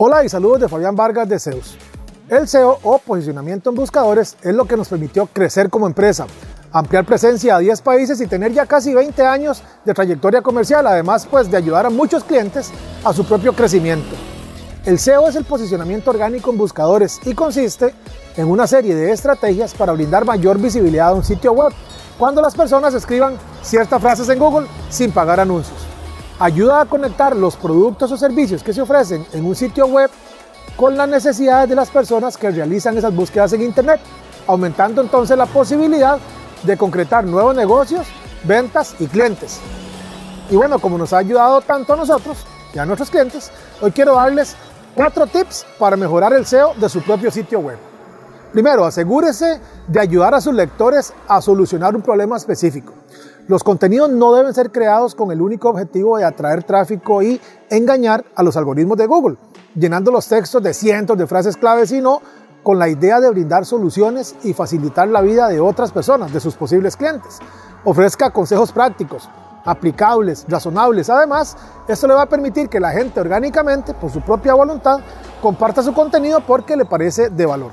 Hola y saludos de Fabián Vargas de Zeus. El SEO o posicionamiento en buscadores es lo que nos permitió crecer como empresa, ampliar presencia a 10 países y tener ya casi 20 años de trayectoria comercial, además pues de ayudar a muchos clientes a su propio crecimiento. El SEO es el posicionamiento orgánico en buscadores y consiste en una serie de estrategias para brindar mayor visibilidad a un sitio web cuando las personas escriban ciertas frases en Google sin pagar anuncios ayuda a conectar los productos o servicios que se ofrecen en un sitio web con las necesidades de las personas que realizan esas búsquedas en Internet, aumentando entonces la posibilidad de concretar nuevos negocios, ventas y clientes. Y bueno, como nos ha ayudado tanto a nosotros y a nuestros clientes, hoy quiero darles cuatro tips para mejorar el SEO de su propio sitio web. Primero, asegúrese de ayudar a sus lectores a solucionar un problema específico. Los contenidos no deben ser creados con el único objetivo de atraer tráfico y engañar a los algoritmos de Google, llenando los textos de cientos de frases clave, sino con la idea de brindar soluciones y facilitar la vida de otras personas, de sus posibles clientes. Ofrezca consejos prácticos, aplicables, razonables. Además, esto le va a permitir que la gente orgánicamente, por su propia voluntad, comparta su contenido porque le parece de valor.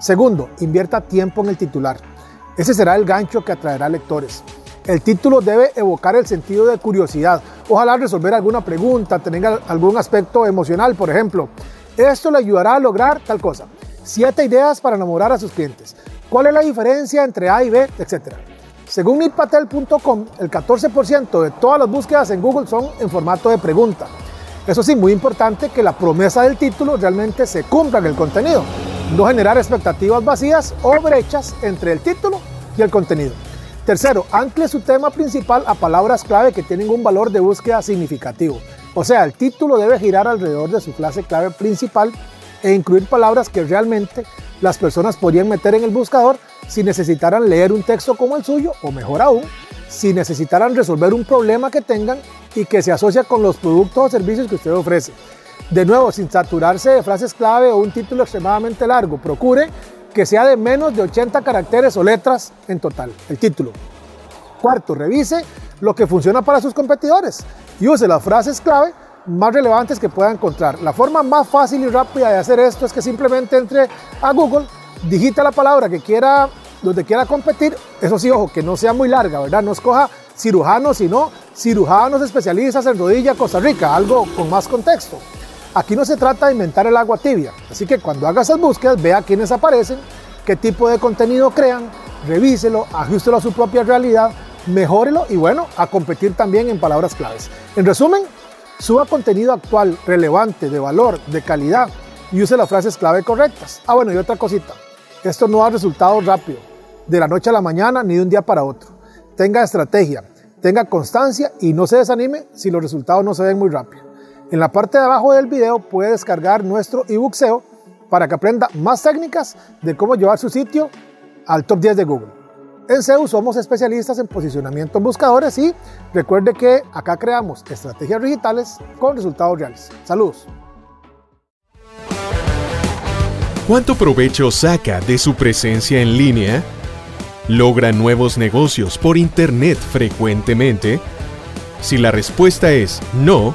Segundo, invierta tiempo en el titular. Ese será el gancho que atraerá lectores. El título debe evocar el sentido de curiosidad, ojalá resolver alguna pregunta, tener algún aspecto emocional, por ejemplo. Esto le ayudará a lograr tal cosa. Siete ideas para enamorar a sus clientes. ¿Cuál es la diferencia entre A y B, etcétera? Según nitpatel.com, el 14% de todas las búsquedas en Google son en formato de pregunta. Eso sí, muy importante que la promesa del título realmente se cumpla en el contenido, no generar expectativas vacías o brechas entre el título y el contenido. Tercero, ancle su tema principal a palabras clave que tienen un valor de búsqueda significativo. O sea, el título debe girar alrededor de su clase clave principal e incluir palabras que realmente las personas podrían meter en el buscador si necesitaran leer un texto como el suyo o mejor aún, si necesitaran resolver un problema que tengan y que se asocia con los productos o servicios que usted ofrece. De nuevo, sin saturarse de frases clave o un título extremadamente largo, procure que sea de menos de 80 caracteres o letras en total, el título. Cuarto, revise lo que funciona para sus competidores y use las frases clave más relevantes que pueda encontrar. La forma más fácil y rápida de hacer esto es que simplemente entre a Google, digita la palabra que quiera, donde quiera competir. Eso sí, ojo, que no sea muy larga, ¿verdad? No escoja cirujano, sino cirujanos especialistas en rodilla Costa Rica, algo con más contexto. Aquí no se trata de inventar el agua tibia, así que cuando haga esas búsquedas, vea quiénes aparecen, qué tipo de contenido crean, revíselo, ajustelo a su propia realidad, mejórelo y bueno, a competir también en palabras claves. En resumen, suba contenido actual, relevante, de valor, de calidad y use las frases clave correctas. Ah, bueno, y otra cosita, esto no da resultados rápido, de la noche a la mañana ni de un día para otro. Tenga estrategia, tenga constancia y no se desanime si los resultados no se ven muy rápido. En la parte de abajo del video puede descargar nuestro ebook SEO para que aprenda más técnicas de cómo llevar su sitio al top 10 de Google. En SEO somos especialistas en posicionamiento en buscadores y recuerde que acá creamos estrategias digitales con resultados reales. Saludos. ¿Cuánto provecho saca de su presencia en línea? ¿Logra nuevos negocios por Internet frecuentemente? Si la respuesta es no,